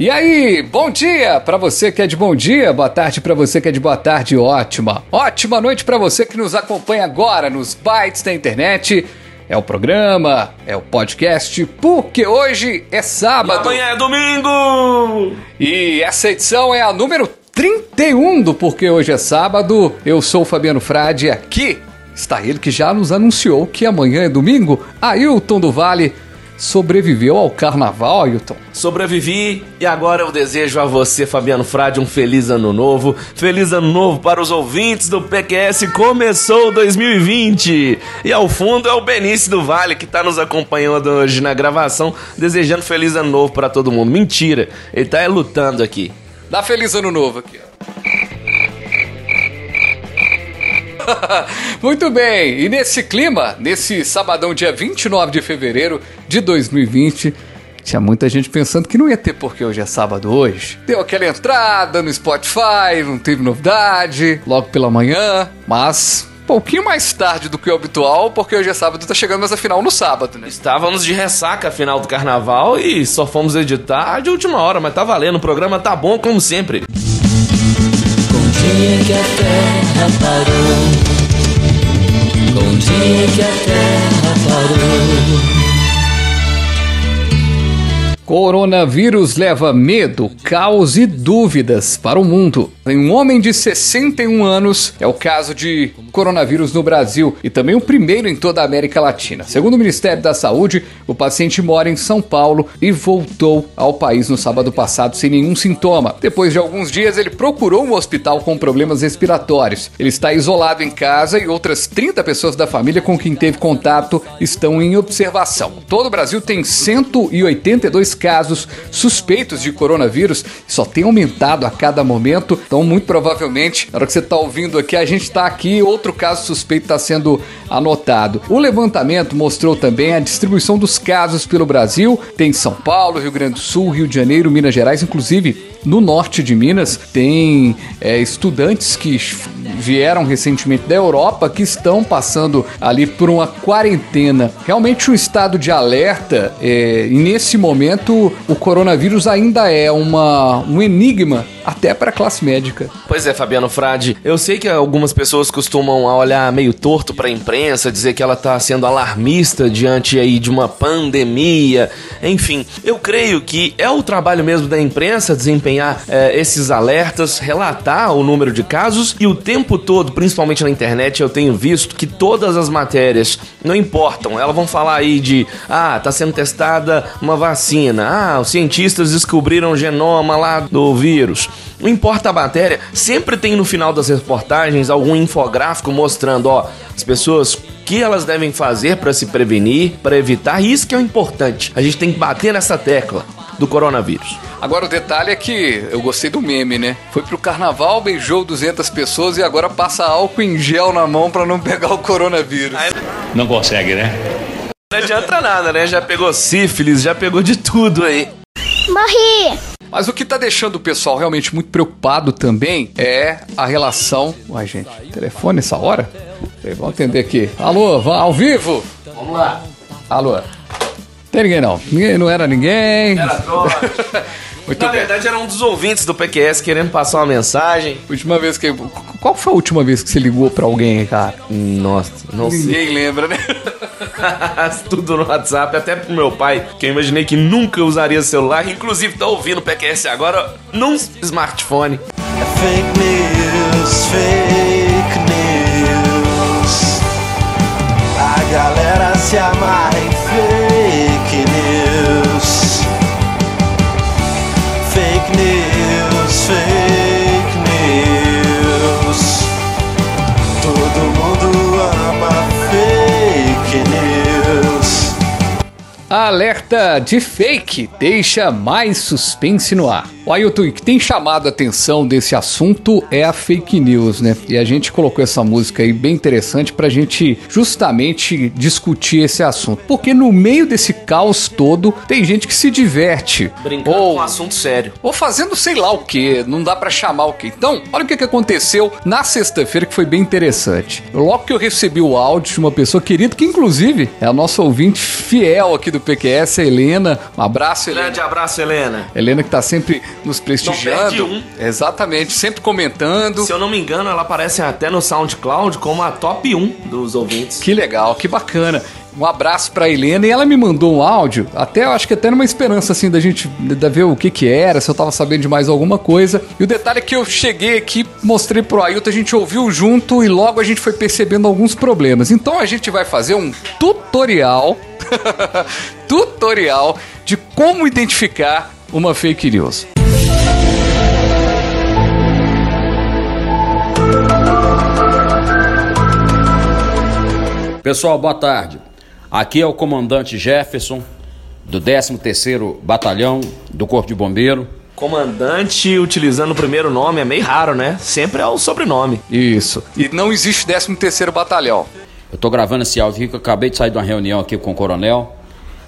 E aí, bom dia para você que é de bom dia, boa tarde para você que é de boa tarde, ótima. Ótima noite para você que nos acompanha agora nos bytes da internet. É o programa, é o podcast, porque hoje é sábado. Amanhã é domingo! E essa edição é a número 31 do Porque Hoje é Sábado. Eu sou o Fabiano Frade e aqui está ele que já nos anunciou que amanhã é domingo, Ailton do Vale sobreviveu ao carnaval, Ailton? Sobrevivi e agora eu desejo a você, Fabiano Frade, um feliz ano novo. Feliz ano novo para os ouvintes do PQS. Começou 2020. E ao fundo é o Benício do Vale que está nos acompanhando hoje na gravação, desejando feliz ano novo para todo mundo. Mentira, ele tá lutando aqui. Dá feliz ano novo aqui, ó. Muito bem, e nesse clima, nesse sabadão, dia 29 de fevereiro de 2020, tinha muita gente pensando que não ia ter porque hoje é sábado hoje. Deu aquela entrada no Spotify, não teve novidade, logo pela manhã, mas pouquinho mais tarde do que o habitual, porque hoje é sábado, tá chegando mas afinal no sábado, né? Estávamos de ressaca final do carnaval e só fomos editar de última hora, mas tá valendo, o programa tá bom como sempre. Com dia que a terra parou. Com dia que a terra parou. Coronavírus leva medo, caos e dúvidas para o mundo. Um homem de 61 anos, é o caso de coronavírus no Brasil e também o primeiro em toda a América Latina. Segundo o Ministério da Saúde, o paciente mora em São Paulo e voltou ao país no sábado passado sem nenhum sintoma. Depois de alguns dias, ele procurou um hospital com problemas respiratórios. Ele está isolado em casa e outras 30 pessoas da família com quem teve contato estão em observação. Todo o Brasil tem 182 casos suspeitos de coronavírus, só tem aumentado a cada momento. Então, muito provavelmente, na hora que você está ouvindo aqui, a gente está aqui, outro caso suspeito está sendo anotado. O levantamento mostrou também a distribuição dos casos pelo Brasil. Tem São Paulo, Rio Grande do Sul, Rio de Janeiro, Minas Gerais, inclusive no norte de Minas tem é, estudantes que vieram recentemente da Europa que estão passando ali por uma quarentena. Realmente um estado de alerta é, e nesse momento o coronavírus ainda é uma, um enigma até para a classe médica. Pois é, Fabiano Frade. Eu sei que algumas pessoas costumam olhar meio torto para a imprensa, dizer que ela está sendo alarmista diante aí de uma pandemia. Enfim, eu creio que é o trabalho mesmo da imprensa desempenhar eh, esses alertas, relatar o número de casos e o tempo todo, principalmente na internet, eu tenho visto que todas as matérias não importam. Elas vão falar aí de ah, tá sendo testada uma vacina. Ah, os cientistas descobriram o genoma lá do vírus. Não importa a matéria, sempre tem no final das reportagens algum infográfico mostrando, ó, as pessoas que elas devem fazer para se prevenir, para evitar, isso que é o importante. A gente tem que bater nessa tecla do coronavírus. Agora o detalhe é que eu gostei do meme, né? Foi pro carnaval, beijou 200 pessoas e agora passa álcool em gel na mão para não pegar o coronavírus. Não consegue, né? Não adianta nada, né? Já pegou sífilis, já pegou de tudo aí. Morri! Mas o que tá deixando o pessoal realmente muito preocupado também é a relação. Uai, gente, telefone essa hora? Vamos atender aqui. Alô, ao vivo? Vamos lá. Alô? Tem ninguém não. Ninguém, não era ninguém. Era. Muito Na bem. verdade, era um dos ouvintes do PQS querendo passar uma mensagem. Última vez que. Qual foi a última vez que você ligou pra alguém, cara? Nossa, não sei. Ninguém lembra, né? Tudo no WhatsApp, até pro meu pai, que eu imaginei que nunca usaria celular, inclusive tá ouvindo o PQS agora num smartphone. Fake news, fake news. A galera se amarra Alerta de fake deixa mais suspense no ar. O Ailton, o que tem chamado a atenção desse assunto é a fake news, né? E a gente colocou essa música aí bem interessante pra gente justamente discutir esse assunto. Porque no meio desse caos todo, tem gente que se diverte. Brincando ou, com um assunto sério. ou fazendo sei lá o que, não dá pra chamar o que. Então, olha o que, que aconteceu na sexta-feira que foi bem interessante. Logo que eu recebi o áudio de uma pessoa querida, que inclusive é a nossa ouvinte fiel aqui do PQS, a Helena. Um abraço, Helena. Grande abraço, Helena. Helena que tá sempre nos prestigiando. Não perde Exatamente, sempre comentando. Se eu não me engano, ela aparece até no SoundCloud como a top 1 dos ouvintes. Que legal, que bacana. Um abraço pra Helena e ela me mandou um áudio, até eu acho que até numa esperança assim da gente da ver o que que era, se eu tava sabendo de mais alguma coisa. E o detalhe é que eu cheguei aqui, mostrei pro Ailton, a gente ouviu junto e logo a gente foi percebendo alguns problemas. Então a gente vai fazer um tutorial, tutorial de como identificar uma fake news. Pessoal, boa tarde. Aqui é o comandante Jefferson, do 13º Batalhão do Corpo de Bombeiro. Comandante utilizando o primeiro nome é meio raro, né? Sempre é o sobrenome. Isso. E não existe 13 terceiro batalhão. Eu tô gravando esse áudio aqui que eu acabei de sair de uma reunião aqui com o coronel.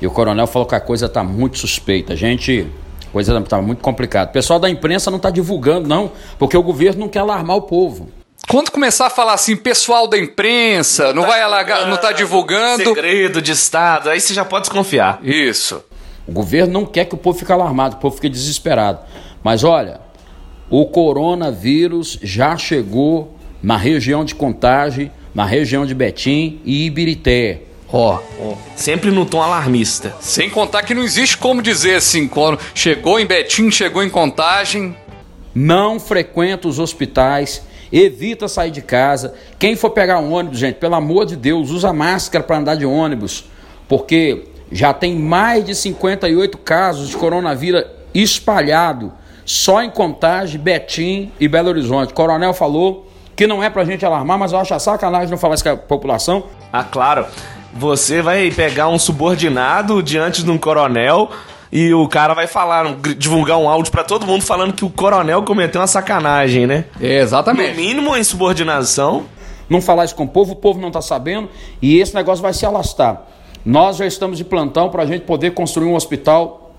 E o coronel falou que a coisa tá muito suspeita. Gente, a coisa tá muito complicada. O pessoal da imprensa não tá divulgando, não, porque o governo não quer alarmar o povo. Quando começar a falar assim, pessoal da imprensa, não, vai alagar, não tá divulgando. Segredo de Estado, aí você já pode desconfiar. Isso. O governo não quer que o povo fique alarmado, o povo fique desesperado. Mas olha, o coronavírus já chegou na região de Contagem, na região de Betim e Ibirité. Ó, Sempre no tom alarmista. sem contar que não existe como dizer assim, quando chegou em Betim, chegou em Contagem. Não frequenta os hospitais, evita sair de casa. Quem for pegar um ônibus, gente, pelo amor de Deus, usa máscara para andar de ônibus, porque já tem mais de 58 casos de coronavírus espalhado só em Contagem, Betim e Belo Horizonte. O coronel falou que não é pra gente alarmar, mas eu acho a sacanagem não falar isso com a população. Ah, claro. Você vai pegar um subordinado diante de um coronel e o cara vai falar, divulgar um áudio pra todo mundo falando que o coronel cometeu uma sacanagem, né? É, No exatamente. mínimo em subordinação. não falar isso com o povo, o povo não está sabendo e esse negócio vai se alastrar. Nós já estamos de plantão para a gente poder construir um hospital.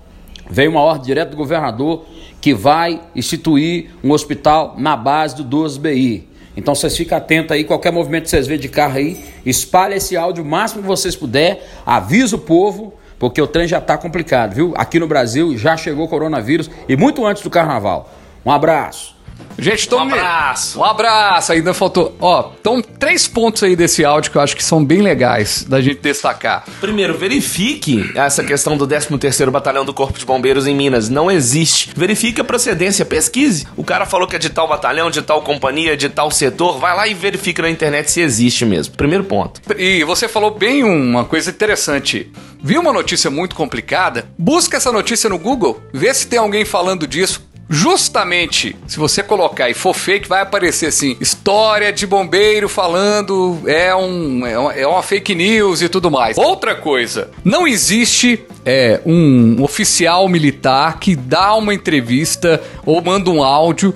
Veio uma ordem direta do governador que vai instituir um hospital na base do 12BI. Então vocês fiquem atentos aí, qualquer movimento que vocês verem de carro aí, espalhe esse áudio o máximo que vocês puder, avisa o povo, porque o trem já está complicado, viu? Aqui no Brasil já chegou o coronavírus e muito antes do carnaval. Um abraço. Gente, então. Um abraço. Um abraço, ainda faltou. Ó, então três pontos aí desse áudio que eu acho que são bem legais da gente destacar. Primeiro, verifique essa questão do 13º Batalhão do Corpo de Bombeiros em Minas. Não existe. Verifique a procedência, pesquise. O cara falou que é de tal batalhão, de tal companhia, de tal setor. Vai lá e verifica na internet se existe mesmo. Primeiro ponto. E você falou bem uma coisa interessante. Viu uma notícia muito complicada? Busca essa notícia no Google, vê se tem alguém falando disso. Justamente, se você colocar e for fake, vai aparecer assim: história de bombeiro falando é, um, é, uma, é uma fake news e tudo mais. Outra coisa, não existe é, um oficial militar que dá uma entrevista ou manda um áudio.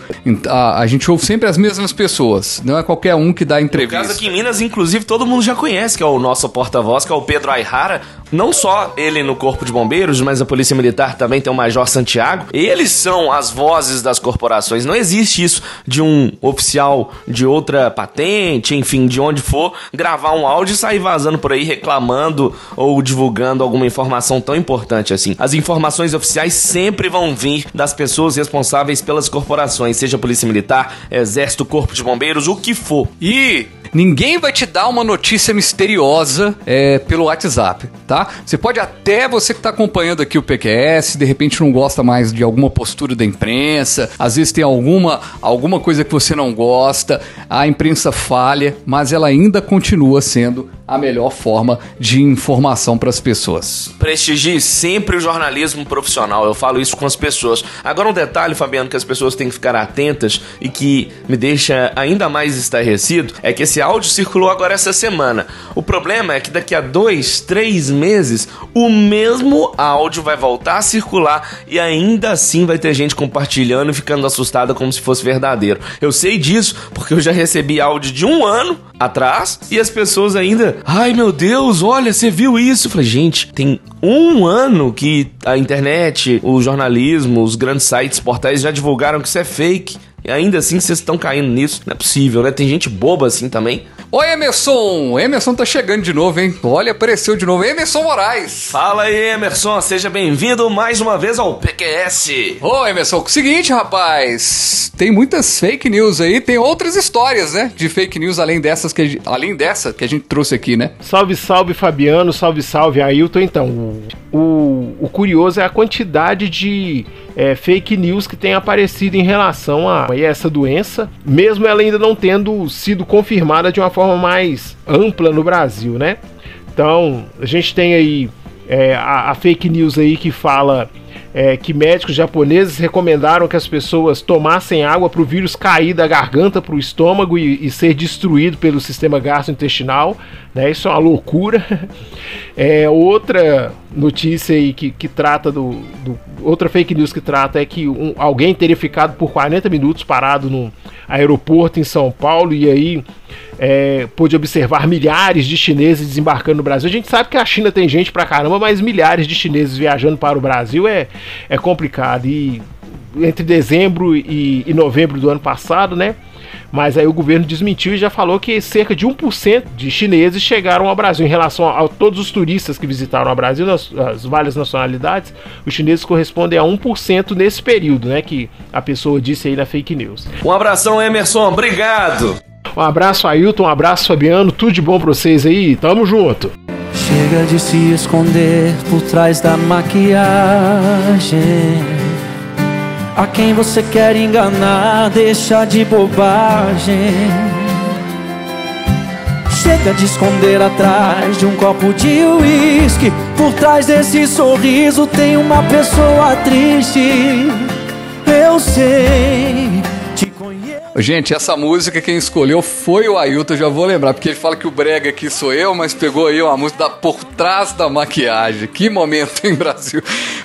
A, a gente ouve sempre as mesmas pessoas, não é qualquer um que dá No entrevista. caso aqui em Minas, inclusive, todo mundo já conhece, que é o nosso porta-voz, que é o Pedro Aihara. Não só ele no Corpo de Bombeiros, mas a Polícia Militar também tem o Major Santiago. Eles são as vozes das corporações. Não existe isso de um oficial de outra patente, enfim, de onde for, gravar um áudio e sair vazando por aí reclamando ou divulgando alguma informação tão importante assim. As informações oficiais sempre vão vir das pessoas responsáveis pelas corporações, seja Polícia Militar, Exército, Corpo de Bombeiros, o que for. E ninguém vai te dar uma notícia misteriosa é, pelo WhatsApp, tá? Você pode até, você que tá acompanhando aqui o PQS, de repente não gosta mais de alguma postura da imprensa, às vezes tem alguma, alguma coisa que você não gosta, a imprensa falha, mas ela ainda continua sendo a melhor forma de informação para as pessoas. Prestigie sempre o jornalismo profissional. Eu falo isso com as pessoas. Agora, um detalhe, Fabiano, que as pessoas têm que ficar atentas e que me deixa ainda mais estarrecido é que esse esse áudio circulou agora essa semana. O problema é que daqui a dois, três meses, o mesmo áudio vai voltar a circular e ainda assim vai ter gente compartilhando e ficando assustada como se fosse verdadeiro. Eu sei disso porque eu já recebi áudio de um ano atrás e as pessoas ainda, ai meu Deus, olha, você viu isso? Eu falei, gente, tem um ano que a internet, o jornalismo, os grandes sites, portais já divulgaram que isso é fake. E ainda assim vocês estão caindo nisso. Não é possível, né? Tem gente boba assim também. Oi, Emerson! Emerson tá chegando de novo, hein? Olha, apareceu de novo. Emerson Moraes! Fala aí, Emerson. Seja bem-vindo mais uma vez ao PQS. Ô, Emerson, seguinte, rapaz. Tem muitas fake news aí, tem outras histórias, né? De fake news além dessas que a gente, além dessa que a gente trouxe aqui, né? Salve, salve, Fabiano. Salve, salve, Ailton. Então, o, o curioso é a quantidade de é, fake news que tem aparecido em relação a essa doença, mesmo ela ainda não tendo sido confirmada de uma forma mais ampla no Brasil, né? Então, a gente tem aí é, a, a, fake news aí que fala é, que médicos japoneses recomendaram que as pessoas tomassem água para o vírus cair da garganta para o estômago e, e, ser destruído pelo sistema gastrointestinal. Né? Isso é uma loucura. É, outra notícia aí que, que trata do, do, Outra fake news que trata é que um, alguém teria ficado por 40 minutos parado no aeroporto em São Paulo e aí é, pôde observar milhares de chineses desembarcando no Brasil. A gente sabe que a China tem gente pra caramba, mas milhares de chineses viajando para o Brasil é, é complicado. E entre dezembro e, e novembro do ano passado, né? Mas aí o governo desmentiu e já falou que cerca de 1% de chineses chegaram ao Brasil. Em relação a, a todos os turistas que visitaram o Brasil, nas, as várias nacionalidades, os chineses correspondem a 1% nesse período, né? Que a pessoa disse aí na fake news. Um abração, Emerson. Obrigado. Um abraço, Ailton. Um abraço, Fabiano. Tudo de bom pra vocês aí. Tamo junto. Chega de se esconder por trás da maquiagem. A quem você quer enganar, deixa de bobagem. Chega de esconder atrás de um copo de uísque. Por trás desse sorriso tem uma pessoa triste. Eu sei Gente, essa música quem escolheu foi o Ailton, já vou lembrar, porque ele fala que o brega aqui sou eu, mas pegou aí uma música da Por Trás da Maquiagem. Que momento, em Brasil?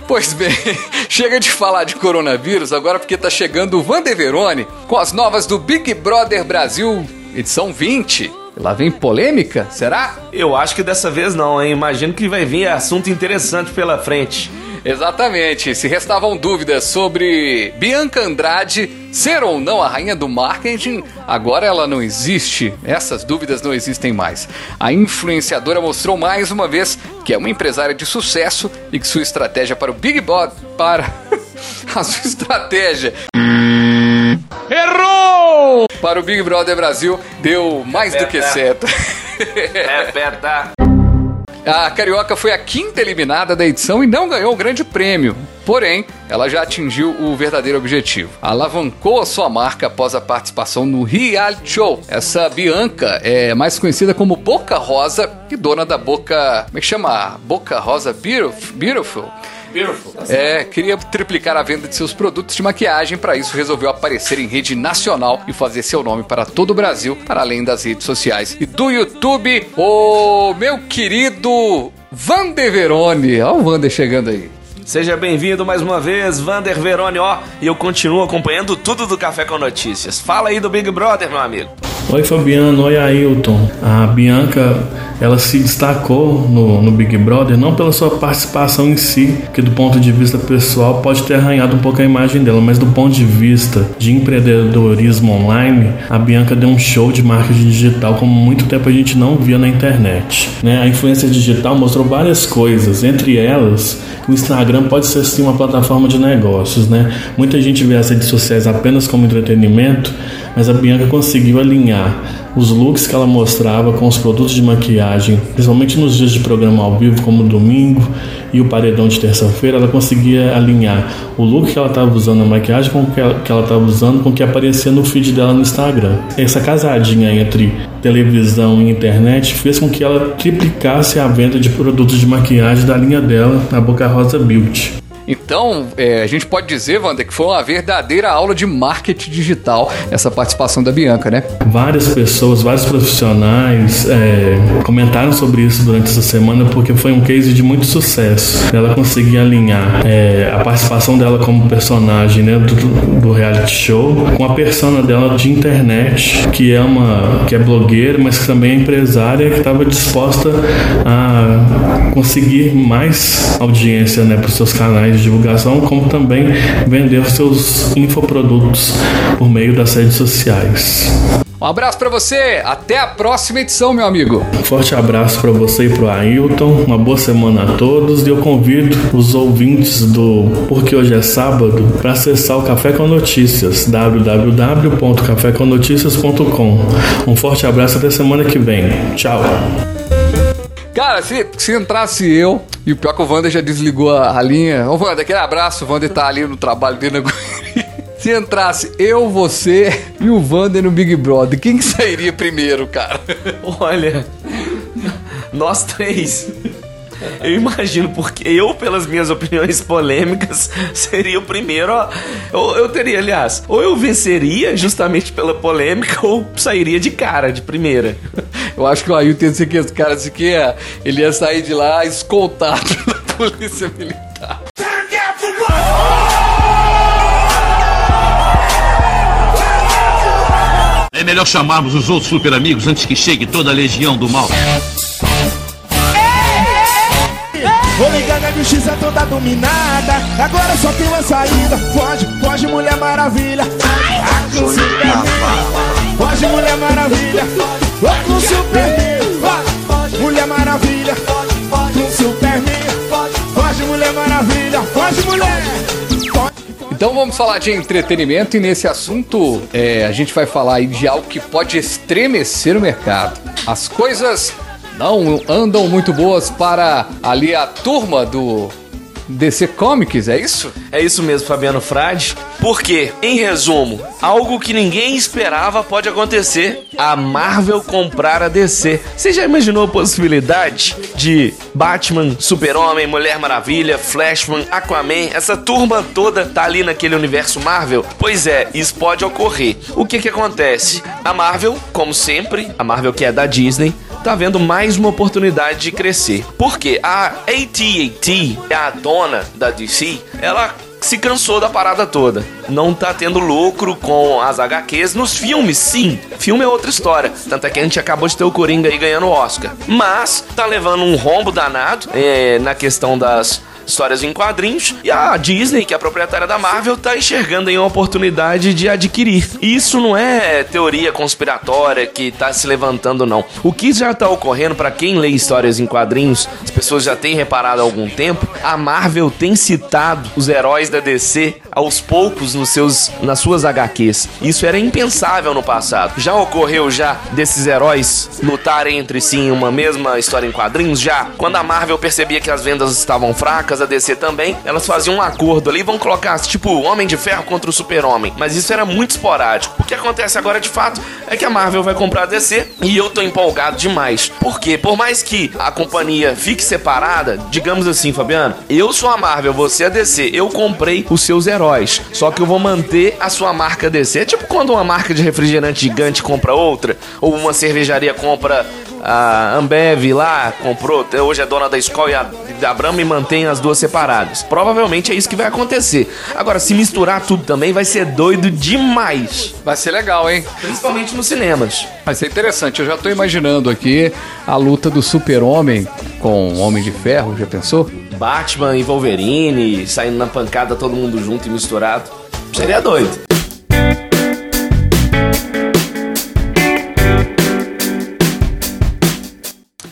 Pois bem, chega de falar de coronavírus, agora porque tá chegando o Vander Verone com as novas do Big Brother Brasil, edição 20. Lá vem polêmica, será? Eu acho que dessa vez não, hein? Imagino que vai vir assunto interessante pela frente. Exatamente. Se restavam dúvidas sobre Bianca Andrade ser ou não a rainha do marketing, agora ela não existe. Essas dúvidas não existem mais. A influenciadora mostrou mais uma vez que é uma empresária de sucesso e que sua estratégia para o Big Brother para a sua estratégia Errou! Para o Big Brother Brasil deu mais do que certo. Repeta. A Carioca foi a quinta eliminada da edição e não ganhou o grande prêmio. Porém, ela já atingiu o verdadeiro objetivo. Alavancou a sua marca após a participação no reality show. Essa Bianca é mais conhecida como Boca Rosa e dona da Boca. Como é que chama? Boca Rosa Beautiful? Beautiful. É, queria triplicar a venda de seus produtos de maquiagem, para isso resolveu aparecer em rede nacional e fazer seu nome para todo o Brasil, para além das redes sociais e do YouTube. O meu querido Vander Verone. Olha o Vander chegando aí. Seja bem-vindo mais uma vez, Vander Verone, ó, e eu continuo acompanhando tudo do Café com Notícias. Fala aí do Big Brother, meu amigo. Oi Fabiano, oi Ailton. A Bianca, ela se destacou no, no, Big Brother não pela sua participação em si, que do ponto de vista pessoal pode ter arranhado um pouco a imagem dela, mas do ponto de vista de empreendedorismo online, a Bianca deu um show de marketing digital como muito tempo a gente não via na internet. Né? A influência digital mostrou várias coisas, entre elas o Instagram pode ser sim uma plataforma de negócios, né? Muita gente vê as redes sociais apenas como entretenimento, mas a Bianca conseguiu alinhar os looks que ela mostrava com os produtos de maquiagem, principalmente nos dias de programa ao vivo, como domingo e o paredão de terça-feira, ela conseguia alinhar o look que ela estava usando na maquiagem com o que ela estava usando com o que aparecia no feed dela no Instagram. Essa casadinha entre televisão e internet fez com que ela triplicasse a venda de produtos de maquiagem da linha dela, a Boca Rosa Beauty. Então, é, a gente pode dizer, Wander, que foi uma verdadeira aula de marketing digital essa participação da Bianca, né? Várias pessoas, vários profissionais é, comentaram sobre isso durante essa semana porque foi um case de muito sucesso. Ela conseguia alinhar é, a participação dela como personagem né, do, do reality show com a persona dela de internet, que é uma que é blogueira, mas que também é empresária, que estava disposta a conseguir mais audiência né, para os seus canais de divulgação, como também vender os seus infoprodutos por meio das redes sociais. Um abraço para você, até a próxima edição, meu amigo. Um forte abraço para você e pro Ailton, uma boa semana a todos e eu convido os ouvintes do Porque Hoje é Sábado para acessar o Café com Notícias, www.cafécomnoticias.com. Um forte abraço até semana que vem. Tchau. Cara, se, se entrasse eu, e o pior que o Wander já desligou a, a linha. Ô, Wander, aquele abraço, o Wander tá ali no trabalho dele na Se entrasse eu, você e o Wander no Big Brother, quem que sairia primeiro, cara? Olha, nós três. Eu imagino, porque eu, pelas minhas opiniões polêmicas, seria o primeiro. Ó, eu teria, aliás, ou eu venceria justamente pela polêmica, ou sairia de cara, de primeira. Eu acho que o Ailton ia ser que esse cara que ia, ele ia sair de lá escoltado da polícia militar. É melhor chamarmos os outros super amigos antes que chegue toda a legião do mal. Vou ligar na justiça toda dominada. Agora só tem uma saída. Foge, foge, Mulher Maravilha. Foge, Mulher Maravilha. Superman. Mulher Maravilha. Superman. Mulher Maravilha. Mulher. Então vamos falar de entretenimento e nesse assunto é, a gente vai falar aí de algo que pode estremecer o mercado. As coisas não andam muito boas para ali a turma do DC Comics, é isso? É isso mesmo, Fabiano Frade. Porque, em resumo, algo que ninguém esperava pode acontecer: a Marvel comprar a DC. Você já imaginou a possibilidade de Batman, Super-Homem, Mulher Maravilha, Flashman, Aquaman, essa turma toda tá ali naquele universo Marvel? Pois é, isso pode ocorrer. O que que acontece? A Marvel, como sempre, a Marvel que é da Disney, tá vendo mais uma oportunidade de crescer. Porque a AT&T, a dona da DC, ela se cansou da parada toda. Não tá tendo lucro com as HQs nos filmes, sim. Filme é outra história. Tanto é que a gente acabou de ter o Coringa aí ganhando o Oscar. Mas tá levando um rombo danado é, na questão das histórias em quadrinhos, e a Disney, que é a proprietária da Marvel, tá enxergando aí uma oportunidade de adquirir. E isso não é teoria conspiratória que tá se levantando, não. O que já tá ocorrendo, para quem lê histórias em quadrinhos, as pessoas já têm reparado há algum tempo, a Marvel tem citado os heróis da DC aos poucos nos seus, nas suas HQs. Isso era impensável no passado. Já ocorreu já desses heróis lutarem entre si em uma mesma história em quadrinhos? Já. Quando a Marvel percebia que as vendas estavam fracas, a DC também, elas faziam um acordo ali, vão colocar tipo Homem de Ferro contra o Super-Homem. Mas isso era muito esporádico. O que acontece agora de fato é que a Marvel vai comprar a DC e eu tô empolgado demais. Por quê? Por mais que a companhia fique separada, digamos assim, Fabiano, eu sou a Marvel, você é a DC, eu comprei os seus heróis. Só que eu vou manter a sua marca DC. É tipo quando uma marca de refrigerante gigante compra outra, ou uma cervejaria compra a Ambev lá, comprou, hoje é dona da escola e a, da Brahma e mantém as duas separadas. Provavelmente é isso que vai acontecer. Agora, se misturar tudo também, vai ser doido demais. Vai ser legal, hein? Principalmente nos cinemas. Vai ser interessante. Eu já tô imaginando aqui a luta do Super-Homem com o Homem de Ferro, já pensou? Batman e Wolverine saindo na pancada todo mundo junto e misturado. Seria doido.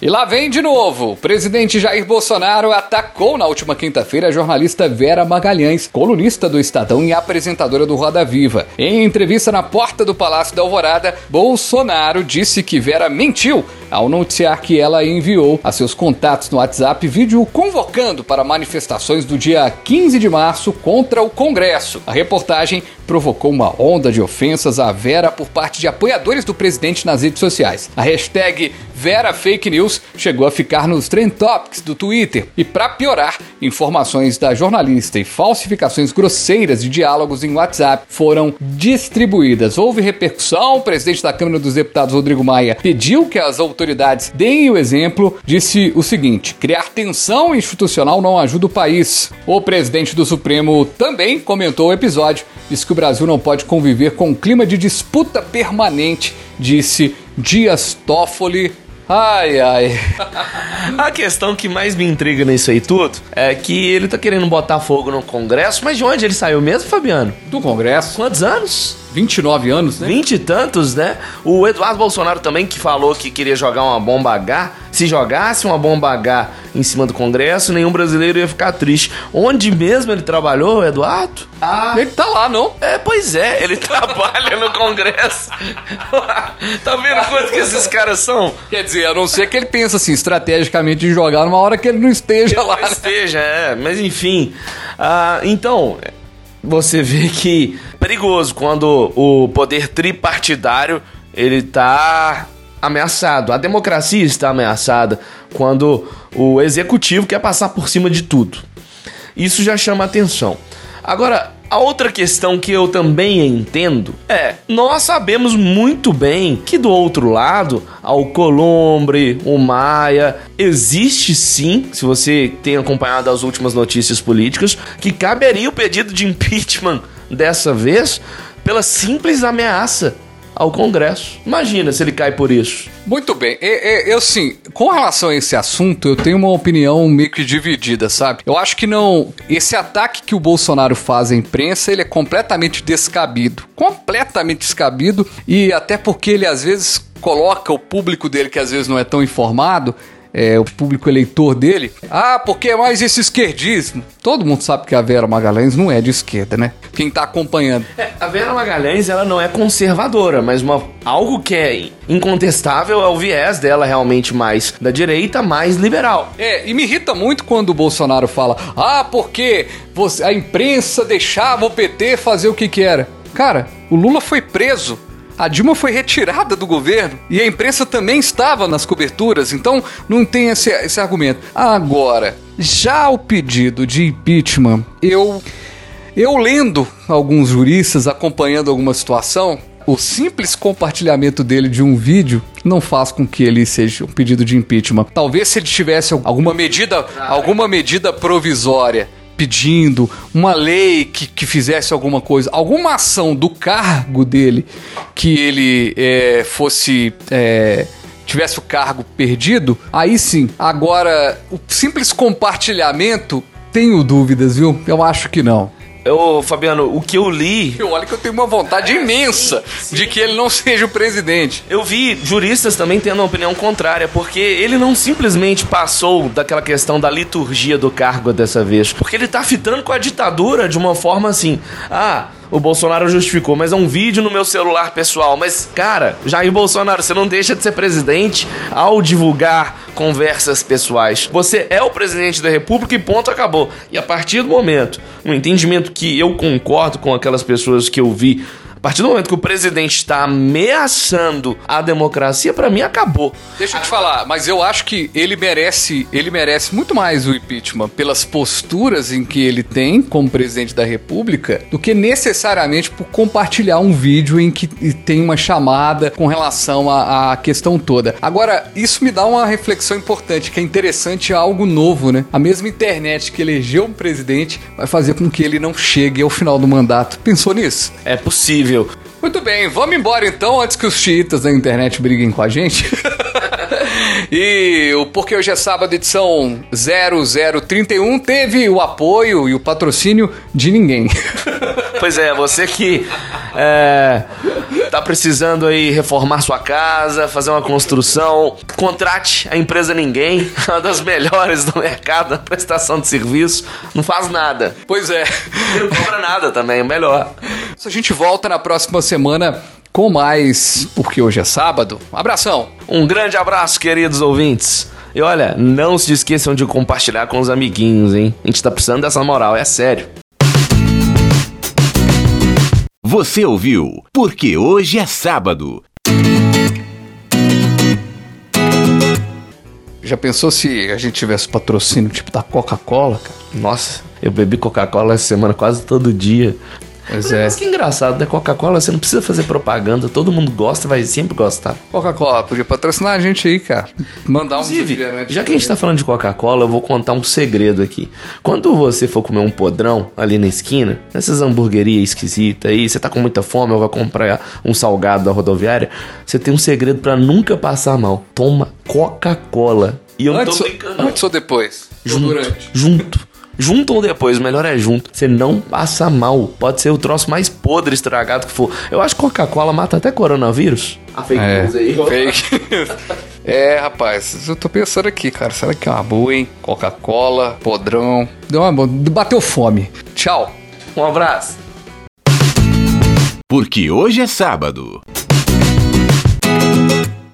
E lá vem de novo. O presidente Jair Bolsonaro atacou na última quinta-feira a jornalista Vera Magalhães, colunista do Estadão e apresentadora do Roda Viva. Em entrevista na porta do Palácio da Alvorada, Bolsonaro disse que Vera mentiu ao noticiar que ela enviou a seus contatos no WhatsApp vídeo convocando para manifestações do dia 15 de março contra o Congresso. A reportagem provocou uma onda de ofensas à Vera por parte de apoiadores do presidente nas redes sociais. A hashtag Vera Fake News chegou a ficar nos Trend Topics do Twitter. E para piorar, informações da jornalista e falsificações grosseiras de diálogos em WhatsApp foram distribuídas. Houve repercussão, o presidente da Câmara dos Deputados, Rodrigo Maia, pediu que as autoridades deem o exemplo, disse o seguinte: criar tensão institucional não ajuda o país. O presidente do Supremo também comentou o episódio, disse que o Brasil não pode conviver com um clima de disputa permanente, disse Dias Toffoli Ai, ai. A questão que mais me intriga nisso aí tudo é que ele tá querendo botar fogo no Congresso, mas de onde ele saiu mesmo, Fabiano? Do Congresso. Quantos anos? 29 anos, né? 20 e tantos, né? O Eduardo Bolsonaro também que falou que queria jogar uma bomba H. Se jogasse uma bomba H em cima do Congresso, nenhum brasileiro ia ficar triste. Onde mesmo ele trabalhou, Eduardo? Ah, ele tá lá, não? É, pois é, ele trabalha no Congresso. tá vendo quanto que esses caras são? Quer dizer, a não ser que ele pense assim, estrategicamente, de jogar numa hora que ele não esteja ele lá. Não né? esteja, é. Mas enfim. Ah, então, você vê que é perigoso quando o poder tripartidário ele tá ameaçado. A democracia está ameaçada quando o executivo quer passar por cima de tudo. Isso já chama atenção. Agora, a outra questão que eu também entendo é: nós sabemos muito bem que do outro lado, ao Colombre, o Maia, existe sim, se você tem acompanhado as últimas notícias políticas, que caberia o pedido de impeachment dessa vez pela simples ameaça ao Congresso. Imagina se ele cai por isso. Muito bem. Eu, eu, sim, com relação a esse assunto, eu tenho uma opinião meio que dividida, sabe? Eu acho que não. Esse ataque que o Bolsonaro faz à imprensa, ele é completamente descabido. Completamente descabido. E até porque ele às vezes coloca o público dele, que às vezes não é tão informado, é, o público eleitor dele. Ah, porque é mais esse esquerdismo. Todo mundo sabe que a Vera Magalhães não é de esquerda, né? Quem tá acompanhando. É, a Vera Magalhães, ela não é conservadora, mas uma, algo que é incontestável é o viés dela realmente mais da direita, mais liberal. É, e me irrita muito quando o Bolsonaro fala: ah, porque você, a imprensa deixava o PT fazer o que que era. Cara, o Lula foi preso a Dilma foi retirada do governo e a imprensa também estava nas coberturas, então não tem esse, esse argumento. Agora, já o pedido de impeachment, eu. Eu lendo alguns juristas, acompanhando alguma situação, o simples compartilhamento dele de um vídeo não faz com que ele seja um pedido de impeachment. Talvez se ele tivesse alguma medida, alguma medida provisória pedindo uma lei que, que fizesse alguma coisa, alguma ação do cargo dele que ele é, fosse. É, tivesse o cargo perdido, aí sim. Agora, o simples compartilhamento, tenho dúvidas, viu? Eu acho que não. Ô, Fabiano, o que eu li. Eu olha que eu tenho uma vontade imensa de que ele não seja o presidente. Eu vi juristas também tendo uma opinião contrária, porque ele não simplesmente passou daquela questão da liturgia do cargo dessa vez. Porque ele tá fitando com a ditadura de uma forma assim. Ah, o Bolsonaro justificou, mas é um vídeo no meu celular pessoal. Mas, cara, Jair Bolsonaro, você não deixa de ser presidente ao divulgar conversas pessoais. Você é o presidente da República e ponto, acabou. E a partir do momento, um entendimento que eu concordo com aquelas pessoas que eu vi partir do momento que o presidente está ameaçando a democracia, para mim acabou. Deixa eu te falar, mas eu acho que ele merece, ele merece muito mais o impeachment pelas posturas em que ele tem como presidente da República do que necessariamente por compartilhar um vídeo em que tem uma chamada com relação à, à questão toda. Agora, isso me dá uma reflexão importante, que é interessante algo novo, né? A mesma internet que elegeu um presidente vai fazer com que ele não chegue ao final do mandato. Pensou nisso? É possível. Muito bem, vamos embora então, antes que os chiitas da internet briguem com a gente. e o Porque Hoje é Sábado, edição 0031, teve o apoio e o patrocínio de ninguém. Pois é, você que é, tá precisando aí reformar sua casa, fazer uma construção, contrate a empresa Ninguém, uma das melhores do mercado na prestação de serviço, não faz nada. Pois é. E não cobra nada também, é melhor. A gente volta na próxima semana com mais, porque hoje é sábado. Um abração. Um grande abraço, queridos ouvintes. E olha, não se esqueçam de compartilhar com os amiguinhos, hein? A gente tá precisando dessa moral, é sério. Você ouviu? Porque hoje é sábado. Já pensou se a gente tivesse patrocínio tipo da Coca-Cola, cara? Nossa, eu bebi Coca-Cola essa semana quase todo dia. Pois é. Mas que engraçado, né? Coca-Cola, você não precisa fazer propaganda, todo mundo gosta, vai sempre gostar. Coca-Cola podia patrocinar a gente aí, cara. Mandar um refrigerante já que a gente tá falando de Coca-Cola, eu vou contar um segredo aqui. Quando você for comer um podrão ali na esquina, nessas hamburguerias esquisitas aí, você tá com muita fome ou vai comprar um salgado da rodoviária, você tem um segredo pra nunca passar mal. Toma Coca-Cola. E eu Antes, tô brincando. antes ou depois? Ou Junto. durante? Junto. Junto ou depois, o melhor é junto. Você não passa mal. Pode ser o troço mais podre, estragado que for. Eu acho que Coca-Cola mata até coronavírus. A fake É, news aí. fake. é, rapaz, eu tô pensando aqui, cara. Será que é uma boa, hein? Coca-Cola, podrão. Deu uma boa. Bateu fome. Tchau. Um abraço. Porque hoje é sábado.